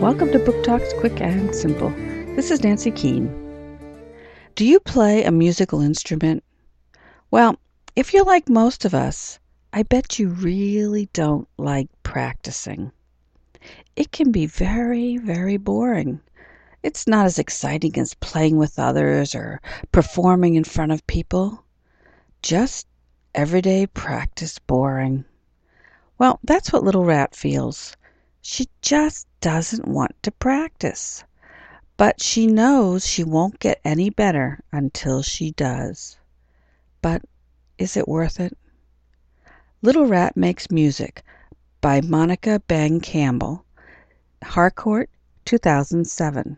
Welcome to Book Talks Quick and Simple. This is Nancy Keane. Do you play a musical instrument? Well, if you're like most of us, I bet you really don't like practicing. It can be very, very boring. It's not as exciting as playing with others or performing in front of people. Just everyday practice boring. Well, that's what Little Rat feels. She just doesn't want to practice. But she knows she won't get any better until she does. But is it worth it? Little Rat Makes Music by Monika Bang Campbell. Harcourt, 2007.